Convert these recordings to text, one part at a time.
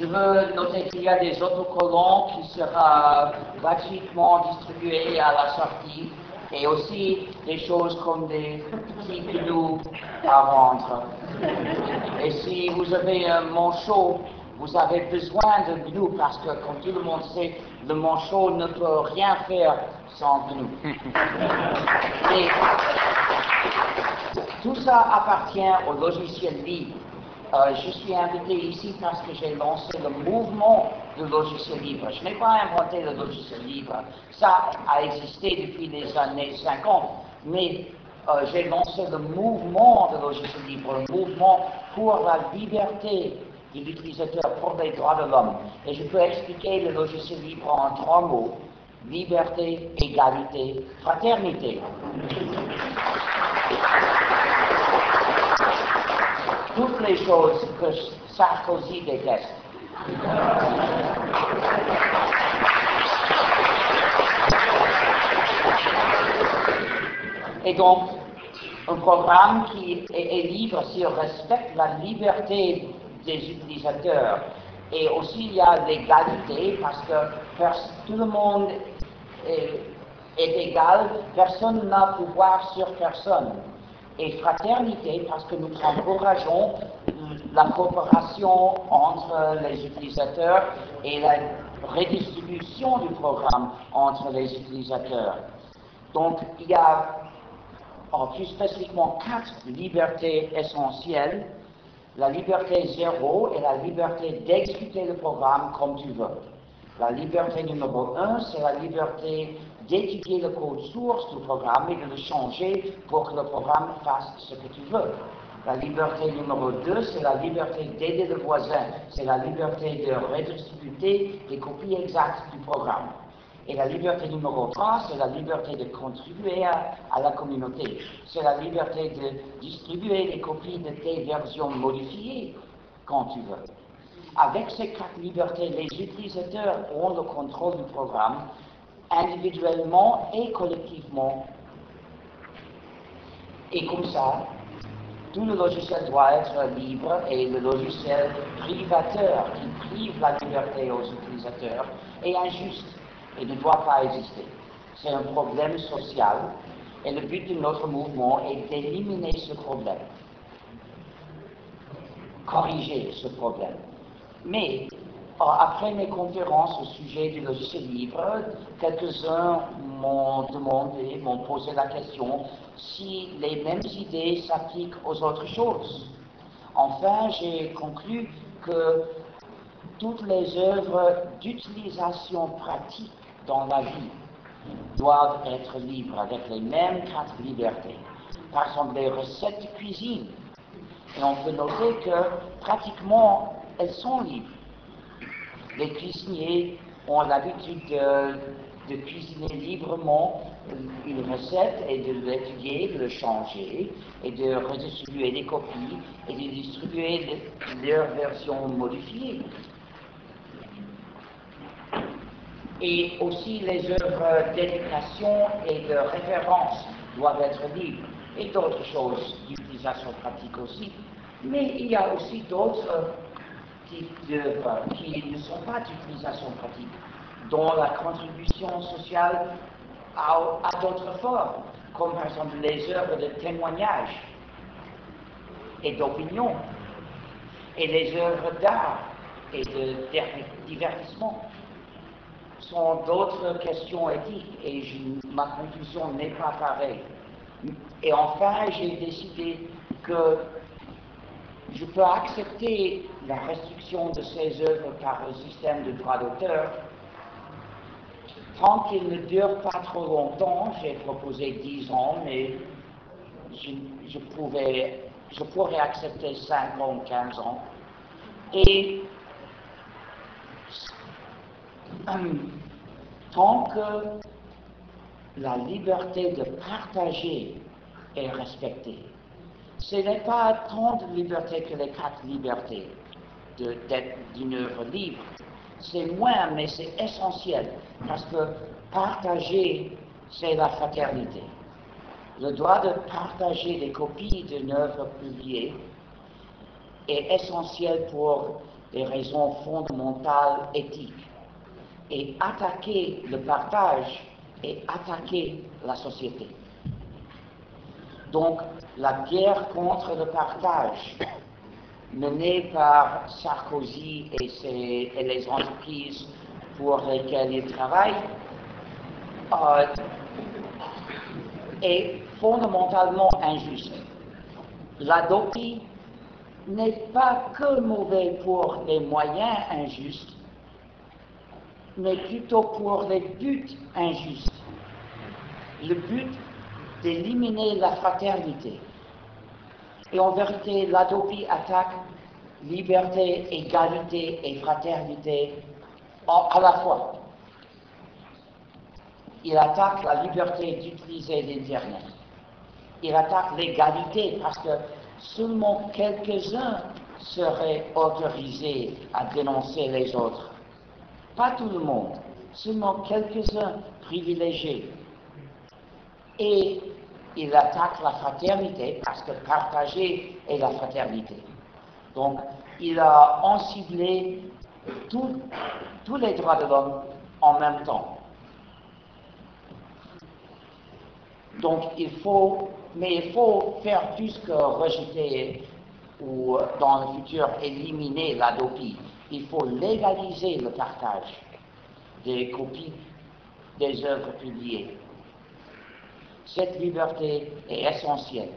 je veux noter qu'il y a des autocollants qui seront gratuitement distribués à la sortie et aussi des choses comme des petits gnous à vendre. Et si vous avez un manchot, vous avez besoin de gnous parce que, comme tout le monde sait, le manchot ne peut rien faire sans gnous. Et tout ça appartient au logiciel libre. Euh, je suis invité ici parce que j'ai lancé le mouvement du logiciel libre. Je n'ai pas inventé le logiciel libre. Ça a existé depuis les années 50. Mais euh, j'ai lancé le mouvement de logiciel libre, le mouvement pour la liberté de l'utilisateur, pour les droits de l'homme. Et je peux expliquer le logiciel libre en trois mots. Liberté, égalité, fraternité toutes les choses que Sarkozy déteste. Et donc, un programme qui est, libre s'il respecte la liberté des utilisateurs. Et aussi, il y a l'égalité parce que tout le monde est, est égal, personne n'a pouvoir sur personne et fraternité parce que nous encourageons la coopération entre les utilisateurs et la redistribution du programme entre les utilisateurs. Donc, il y a en plus spécifiquement quatre libertés essentielles. La liberté zéro est la liberté d'exécuter le programme comme tu veux. La liberté numéro un, c'est la liberté d'étudier le code source du programme et de le changer pour que le programme fasse ce que tu veux. La liberté numéro 2, c'est la liberté d'aider le voisin, c'est la liberté de redistribuer les copies exactes du programme. Et la liberté numéro 3, c'est la liberté de contribuer à, la communauté. C'est la liberté de distribuer les copies de tes versions modifiées quand tu veux. Avec ces quatre libertés, les utilisateurs ont le contrôle du programme individuellement et collectivement. Et comme ça, tout le logiciel doit être libre et le logiciel privateur qui prive la liberté aux utilisateurs est injuste et ne doit pas exister. C'est un problème social et le but de notre mouvement est d'éliminer ce problème, corriger ce problème. Mais après mes conférences au sujet du logiciel libre, quelques-uns m'ont demandé, m'ont posé la question si les mêmes idées s'appliquent aux autres choses. Enfin, j'ai conclu que toutes les œuvres d'utilisation pratique dans la vie doivent être libres avec les mêmes quatre libertés. Par exemple, les recettes de cuisine. Et on peut noter que pratiquement elles sont libres les cuisiniers ont l'habitude de, cuisiner librement une recette et de l'étudier, de le changer et de redistribuer des copies et de distribuer leur version modifiée. Et aussi les œuvres d'éducation et de référence doivent être libres et d'autres choses d'utilisation pratique aussi. Mais il y a aussi d'autres d'œuvres qui ne sont pas d'utilisation pratique, dont la contribution sociale a, d'autres formes, comme par exemple les œuvres de témoignage et d'opinion, et les œuvres d'art et de divertissement sont d'autres questions éthiques et ma conclusion n'est pas pareille. Et enfin, j'ai décidé que je peux accepter la restriction de ces œuvres par le système de droit d'auteur tant qu'il ne dure pas trop longtemps. J'ai proposé 10 ans, mais je, pouvais, je pourrais accepter 5 ans, 15 ans. Et tant que la liberté de partager est respectée, ce n'est pas tant de liberté que les quatre libertés d'une œuvre libre. C'est moins, mais c'est essentiel, parce que partager, c'est la fraternité. Le droit de partager des copies d'une œuvre publiée est essentiel pour des raisons fondamentales éthiques. Et attaquer le partage et attaquer la société. Donc, la guerre contre le partage menée par Sarkozy et, les entreprises pour lesquelles il travaille euh, est fondamentalement injuste. L'adopie n'est pas que mauvais pour les moyens injustes, mais plutôt pour les buts injustes. Le but d'éliminer la fraternité. Et en vérité, l'Adopi attaque liberté, égalité et fraternité à la fois. Il attaque la liberté d'utiliser l'Internet. Il attaque l'égalité parce que seulement quelques-uns seraient autorisés à dénoncer les autres. Pas tout le monde, seulement quelques-uns privilégiés. Et il attaque la fraternité parce que partager est la fraternité. Donc, il a enciblé tous les droits de l'homme en même temps. Donc, il faut, mais il faut faire plus que rejeter ou dans le futur éliminer l'adopie. Il faut légaliser le partage des copies des œuvres publiées. Cette liberté est essentielle.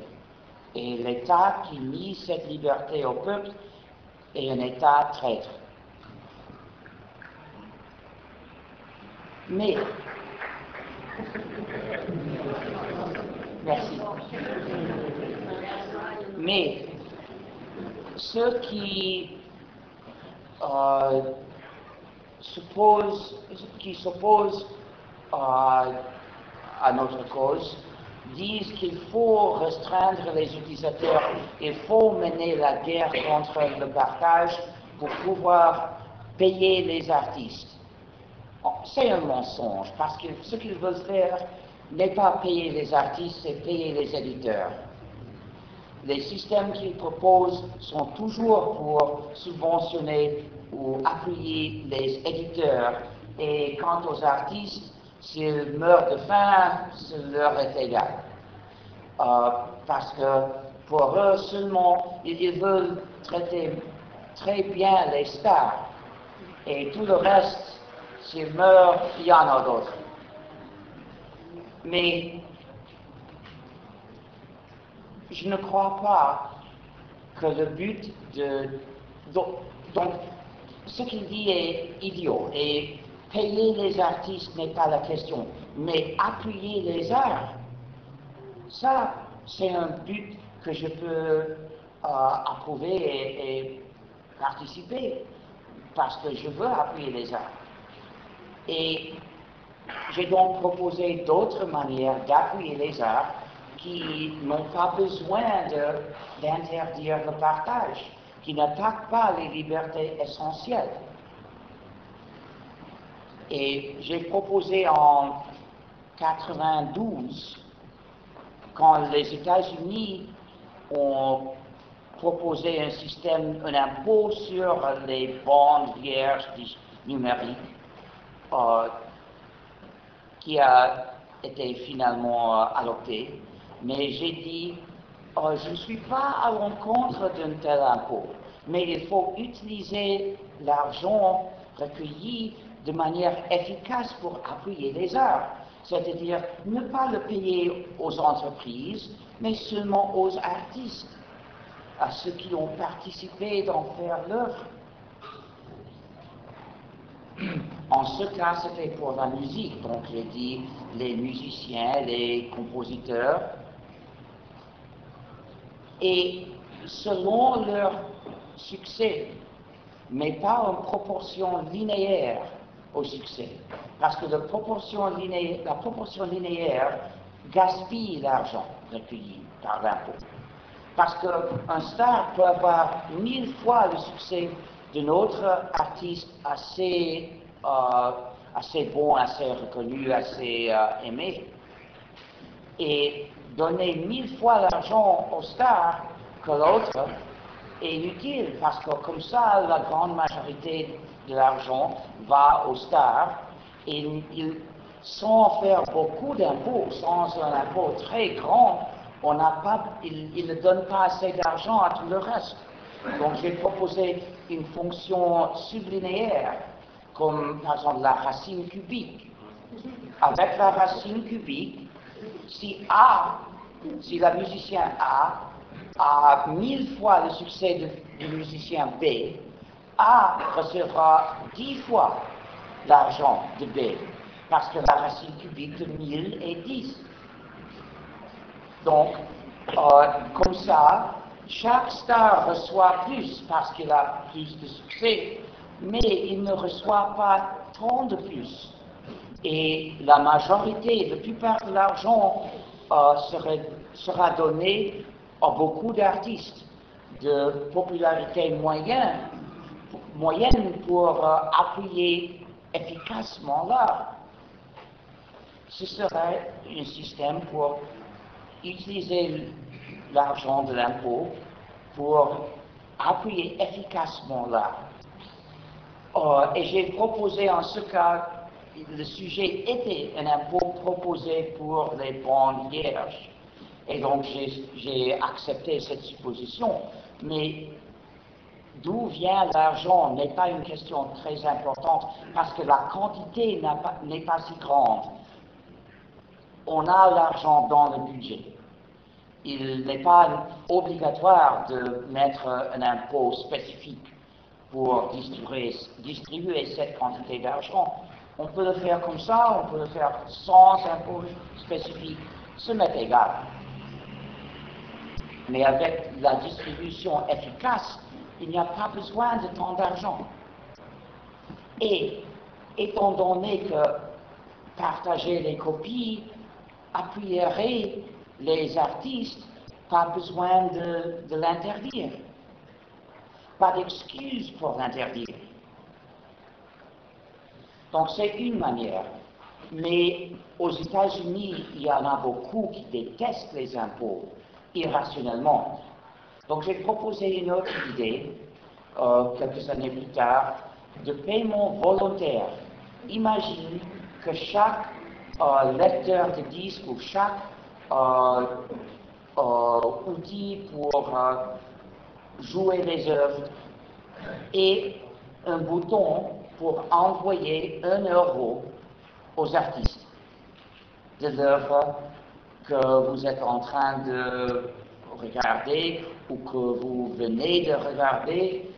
Et l'État qui nie cette liberté au peuple est un État traître. Mais, merci. Mais, ceux qui euh, qui s'opposent à à notre cause disent qu'il faut restreindre les utilisateurs, il faut mener la guerre contre le partage pour pouvoir payer les artistes. C'est un mensonge, parce que ce qu'ils veulent faire n'est pas payer les artistes, c'est payer les éditeurs. Les systèmes qu'ils proposent sont toujours pour subventionner ou appuyer les éditeurs. Et quant aux artistes, S'ils meurent de faim, ce leur est égal. Euh, parce que pour eux seulement, ils veulent traiter très bien les stars. Et tout le reste, s'ils meurent, il y en a d'autres. Mais je ne crois pas que le but de... Donc, ce qu'il dit est idiot. Et Payer les artistes n'est pas la question, mais appuyer les arts, ça, c'est un but que je peux euh, approuver et, participer, parce que je veux appuyer les arts. Et j'ai donc proposé d'autres manières d'appuyer les arts qui n'ont pas besoin d'interdire le partage, qui n'attaquent pas les libertés essentielles. Et j'ai proposé en 92, quand les États-Unis ont proposé un système, un impôt sur les bandes vierges numériques, euh, qui a été finalement euh, adopté. Mais j'ai dit, euh, je ne suis pas à l'encontre d'un tel impôt, mais il faut utiliser l'argent recueilli de manière efficace pour appuyer les arts, c'est-à-dire ne pas le payer aux entreprises, mais seulement aux artistes, à ceux qui ont participé d'en faire l'œuvre. En ce cas, c'était pour la musique, donc j'ai dit les musiciens, les compositeurs, et selon leur succès, mais pas en proportion linéaire, au succès. Parce que la proportion linéaire, gaspille l'argent recueilli par l'impôt. Parce qu'un star peut avoir mille fois le succès d'un autre artiste assez, euh, assez bon, assez reconnu, assez euh, aimé, et donner mille fois l'argent au star que l'autre, est inutile parce que comme ça, la grande majorité de l'argent va aux stars et ils, sans faire beaucoup d'impôts, sans un impôt très grand, on n'a pas, ils, ne donnent pas assez d'argent à tout le reste. Donc j'ai proposé une fonction sublinéaire, comme par exemple la racine cubique. Avec la racine cubique, si A, si le musicien A a mille fois le succès du musicien B, A recevra dix fois l'argent de B, parce que la racine cubique de 1000 est 10. Donc, euh, comme ça, chaque star reçoit plus parce qu'il a plus de succès, mais il ne reçoit pas tant de plus. Et la majorité, la plupart de l'argent euh, sera donné à beaucoup d'artistes de popularité moyenne, moyenne pour euh, appuyer efficacement l'art. Ce serait un système pour utiliser l'argent de l'impôt pour appuyer efficacement l'art. Euh, et j'ai proposé en ce cas, le sujet était un impôt proposé pour les bandes vierges. Et donc j'ai accepté cette supposition. Mais d'où vient l'argent n'est pas une question très importante parce que la quantité n'est pas, si grande. On a l'argent dans le budget il n'est pas obligatoire de mettre un impôt spécifique pour distribuer, cette quantité d'argent. On peut le faire comme ça, on peut le faire sans impôt spécifique, ce m'est égal. Mais avec la distribution efficace, il n'y a pas besoin de tant d'argent. Et étant donné que partager les copies appuierait les artistes, pas besoin de, l'interdire. Pas d'excuse pour l'interdire. Donc c'est une manière. Mais aux États-Unis, il y en a beaucoup qui détestent les impôts irrationnellement. Donc j'ai proposé une autre idée, euh, quelques années plus tard, de paiement volontaire. Imagine que chaque euh, lecteur de disques ou chaque euh, outils pour jouer les œuvres et un bouton pour envoyer un euro aux artistes de l'œuvre que vous êtes en train de regarder ou que vous venez de regarder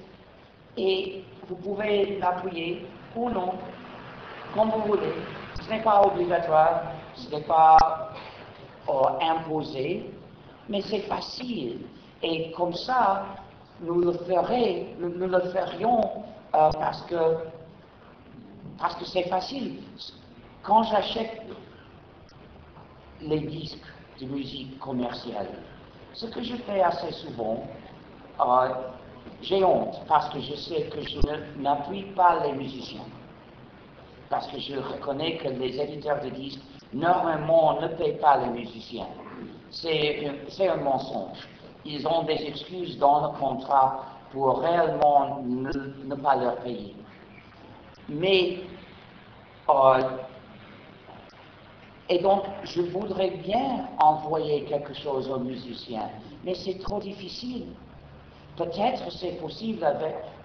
et vous pouvez l'appuyer ou non, comme vous voulez. Ce n'est pas obligatoire, ce n'est pas imposé, mais c'est facile. Et comme ça, nous le, nous, le ferions euh, parce que parce que c'est facile. Quand j'achète les disques de musique commerciale, ce que je fais assez souvent, euh, j'ai honte parce que je sais que je n'appuie pas les musiciens. Parce que je reconnais que les éditeurs de disques normalement ne paye pas les musiciens. C'est un mensonge. Ils ont des excuses dans le contrat pour réellement ne, pas leur payer. Mais, euh, et donc, je voudrais bien envoyer quelque chose aux musiciens, mais c'est trop difficile. Peut-être c'est possible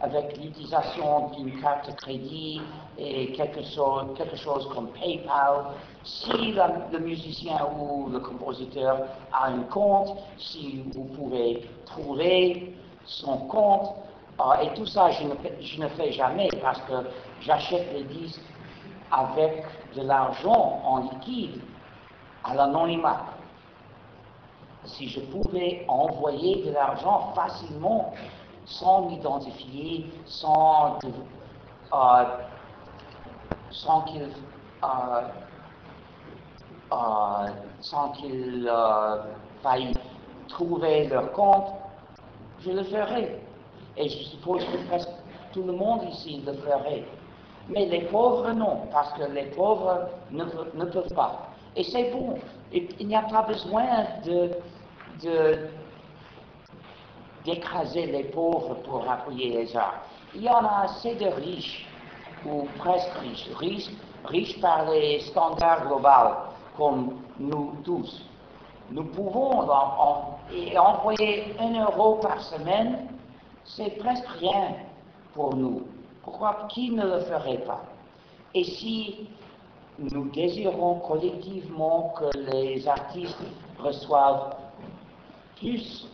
avec, l'utilisation d'une carte de crédit et quelque chose, comme PayPal. Si le musicien ou le compositeur a un compte, si vous pouvez trouver son compte, euh, et tout ça, je ne fais jamais parce que j'achète les disques avec de l'argent en liquide à l'anonymat si je pouvais envoyer de l'argent facilement, sans m'identifier, sans, euh, sans qu'il euh, euh, sans qu'il faille trouver leur compte, je le ferai. Et je suppose que presque tout le monde ici le ferait. Mais les pauvres, non, parce que les pauvres ne, peuvent pas. Et c'est bon. il n'y a pas besoin de, d'écraser les pauvres pour appuyer les arts. Il y en a assez de riches, ou presque riches, riches, riches par les standards globaux, comme nous tous. Nous pouvons envoyer un euro par semaine, c'est presque rien pour nous. Pourquoi qui ne le ferait pas Et si nous désirons collectivement que les artistes reçoivent plus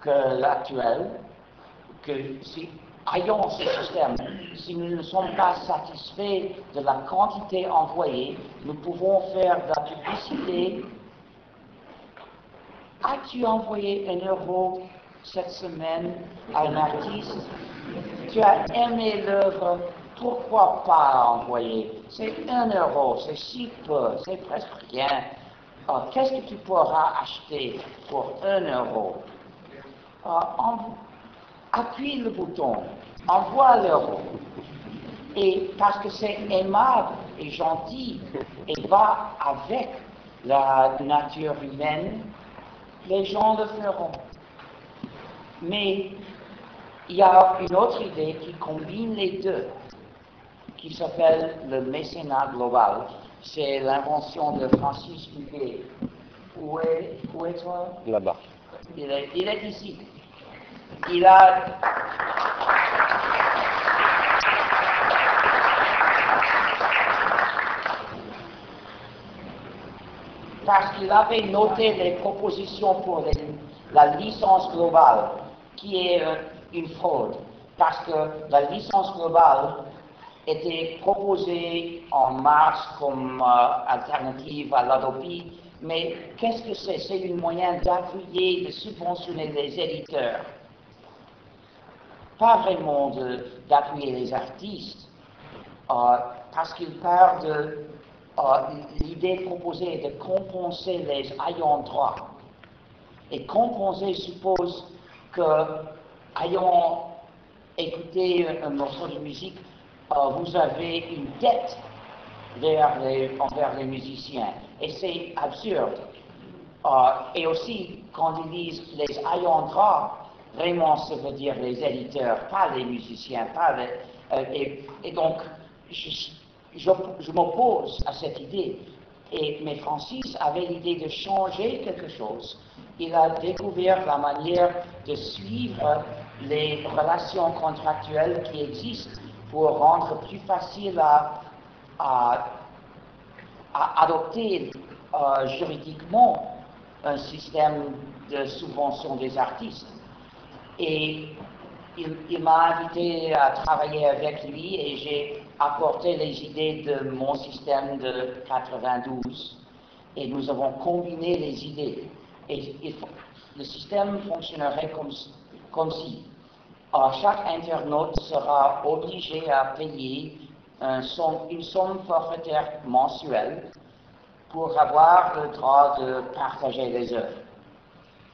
que l'actuel, que si ayons ce système, si nous ne sommes pas satisfaits de la quantité envoyée, nous pouvons faire de la publicité. As-tu envoyé un euro cette semaine à un artiste Tu as aimé l'œuvre, pourquoi pas envoyer C'est un euro, c'est si peu, c'est presque rien. Qu'est-ce que tu pourras acheter pour un euro? Appuie le bouton, envoie l'euro. Et parce que c'est aimable et gentil et va avec la nature humaine, les gens le feront. Mais il y a une autre idée qui combine les deux, qui s'appelle le mécénat global. C'est l'invention de Francis Huguet. Où est, où est toi? Là-bas. Il est, il est ici il a parce qu'il avait noté les propositions pour la licence globale, qui est euh, une fraude, parce que la licence globale était proposée en mars comme euh, alternative à l'Adopi, mais qu'est-ce que c'est? C'est un moyen d'appuyer, de subventionner les éditeurs. Pas vraiment d'appuyer les artistes, euh, parce qu'il part de l'idée proposée de compenser les ayants droit. Et compenser suppose que, ayant écouté un morceau de musique, euh, vous avez une dette envers les musiciens. Et c'est absurde. et aussi, quand ils disent les ayants droit, Vraiment, ça veut dire les éditeurs, pas les musiciens, pas euh, et, donc, je, m'oppose à cette idée. Et, mais Francis avait l'idée de changer quelque chose. Il a découvert la manière de suivre les relations contractuelles qui existent pour rendre plus facile à, adopter euh, juridiquement un système de subvention des artistes. Et il, m'a invité à travailler avec lui et j'ai apporté les idées de mon système de 92 et nous avons combiné les idées. Et, le système fonctionnerait comme, comme si chaque internaute sera obligé à payer une somme forfaitaire mensuelle pour avoir le droit de partager les œuvres.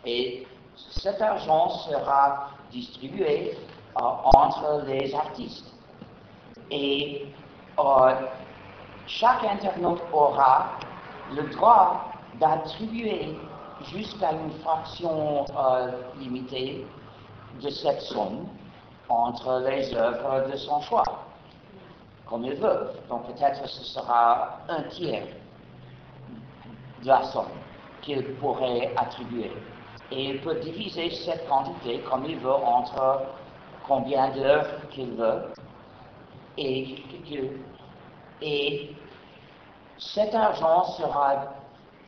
Et cet argent sera distribué euh, entre les artistes. Et euh, chaque internaute aura le droit d'attribuer jusqu'à une fraction euh, limitée de cette somme entre les œuvres de son choix, comme il veut. Donc peut-être ce sera un tiers de la somme qu'il pourrait attribuer et il peut diviser cette quantité comme il veut entre combien d'œuvres qu'il veut et, et cet argent sera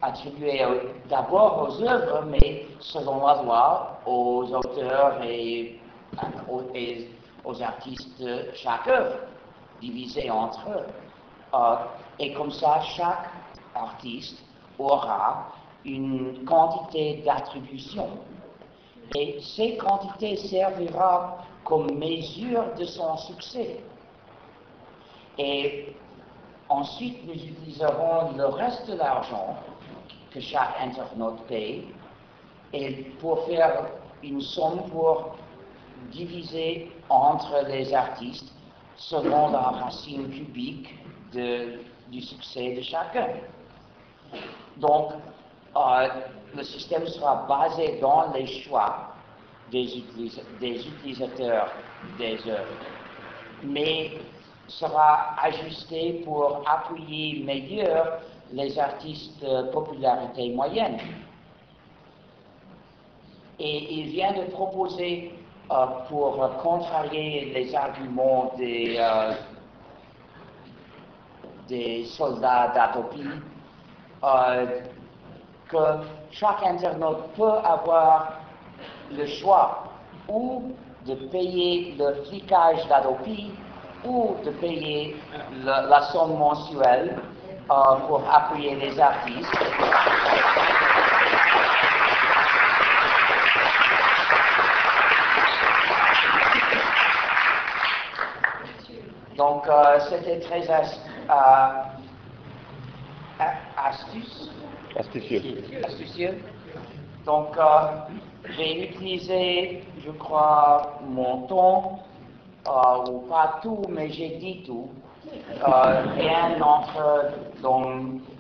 attribué d'abord aux œuvres, mais selon la loi, aux auteurs et aux, artistes de chaque œuvre, divisé entre eux. Euh, et comme ça, chaque artiste aura une quantité d'attribution. Et ces quantités servira comme mesure de son succès. Et ensuite, nous utiliserons le reste de l'argent que chaque internaute paye et pour faire une somme pour diviser entre les artistes selon la racine cubique du succès de chacun. Donc, euh, le système sera basé dans les choix des, utilisateurs des œuvres, mais sera ajusté pour appuyer mieux les artistes de popularité moyenne. Et il vient de proposer, euh, pour contrarier les arguments des, euh, des soldats d'Atopie, euh, que chaque internaute peut avoir le choix ou de payer le flicage d'Adopi ou de payer la somme mensuelle euh, pour appuyer les artistes. Donc, euh, c'était très euh, astucieux. astucieux. Donc, j'ai utilisé, je crois, mon ton, euh, ou pas tout, mais j'ai dit tout. Rien n'entre dans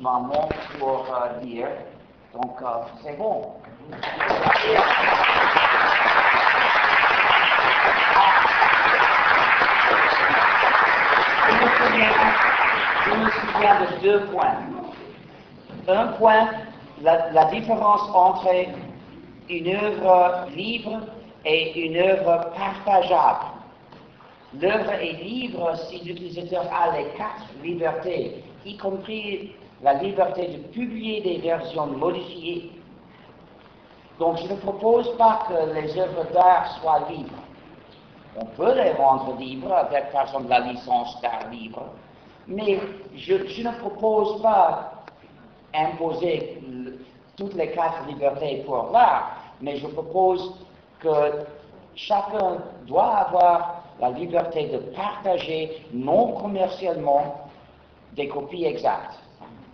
ma montre pour euh, dire. Donc, c'est bon. Je me souviens, de deux points. Un point, la différence entre une œuvre libre et une œuvre partageable. L'œuvre est libre si l'utilisateur a les quatre libertés, y compris la liberté de publier des versions modifiées. Donc je ne propose pas que les œuvres d'art soient libres. On peut les rendre libres avec par exemple la licence d'art libre, mais je, ne propose pas imposer toutes les quatre libertés pour l'art, mais je propose que chacun doit avoir la liberté de partager non commercialement des copies exactes.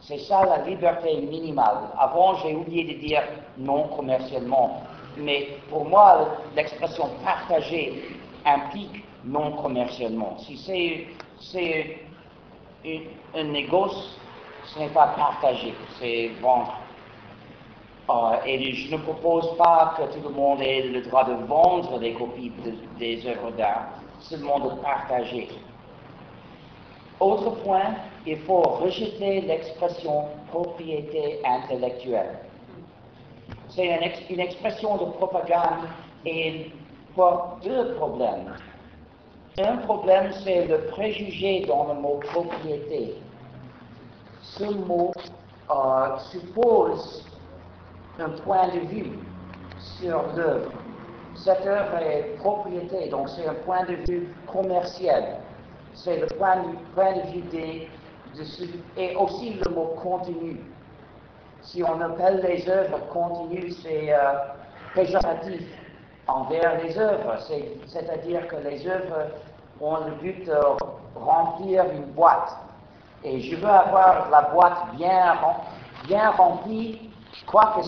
C'est ça la liberté minimale. Avant, j'ai oublié de dire non commercialement, mais pour moi, l'expression partager implique non commercialement. Si c'est un négoce, ce n'est pas partager, c'est vendre. Euh, et je ne propose pas que tout le monde ait le droit de vendre des copies des œuvres d'art, seulement de partager. Autre point, il faut rejeter l'expression propriété intellectuelle. C'est une, expression de propagande et il porte deux problèmes. Un problème, c'est le préjugé dans le mot propriété. Ce mot euh, suppose un point de vue sur l'œuvre. Cette œuvre est propriété, donc c'est un point de vue commercial. C'est le point de, point de vue des, et aussi le mot contenu. Si on appelle les œuvres continues, c'est euh, péjoratif envers les œuvres. C'est-à-dire que les œuvres ont le but de remplir une boîte. Et je veux avoir la boîte bien, remplie quoi que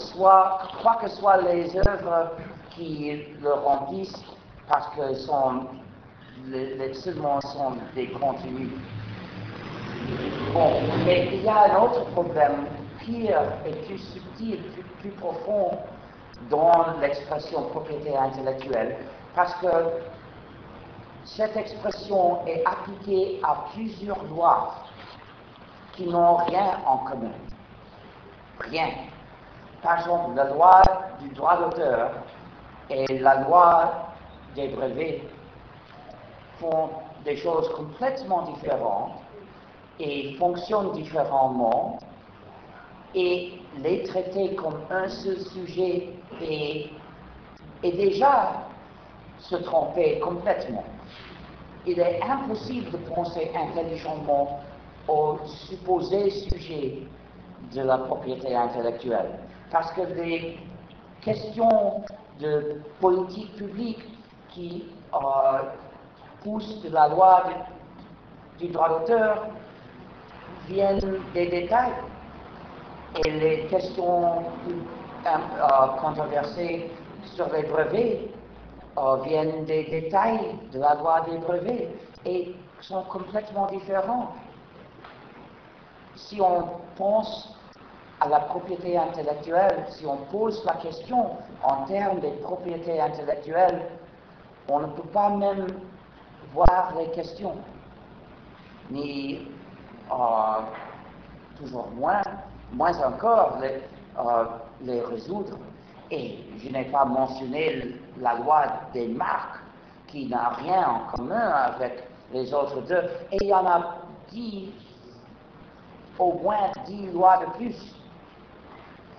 que soient les œuvres qui le remplissent, parce que sont, les, seulement sont des contenus. Bon, mais il y a un autre problème pire et plus subtil, plus, profond dans l'expression propriété intellectuelle, parce que cette expression est appliquée à plusieurs lois qui n'ont rien en commun. Rien. Par exemple, la loi du droit d'auteur et la loi des brevets font des choses complètement différentes et fonctionnent différemment et les traiter comme un seul sujet est, déjà se tromper complètement. Il est impossible de penser intelligemment au supposé sujet de la propriété intellectuelle parce que des questions de politique publique qui euh, poussent de la loi du droit d'auteur viennent des détails. Et les questions euh, controversées sur les brevets euh, viennent des détails de la loi des brevets et sont complètement différents. Si on pense à la propriété intellectuelle, si on pose la question en termes de propriété intellectuelle, on ne peut pas même voir les questions, ni euh, toujours moins, moins encore les, euh, les résoudre. Et je n'ai pas mentionné la loi des marques qui n'a rien en commun avec les autres deux. Et il y en a dix, au moins dix lois de plus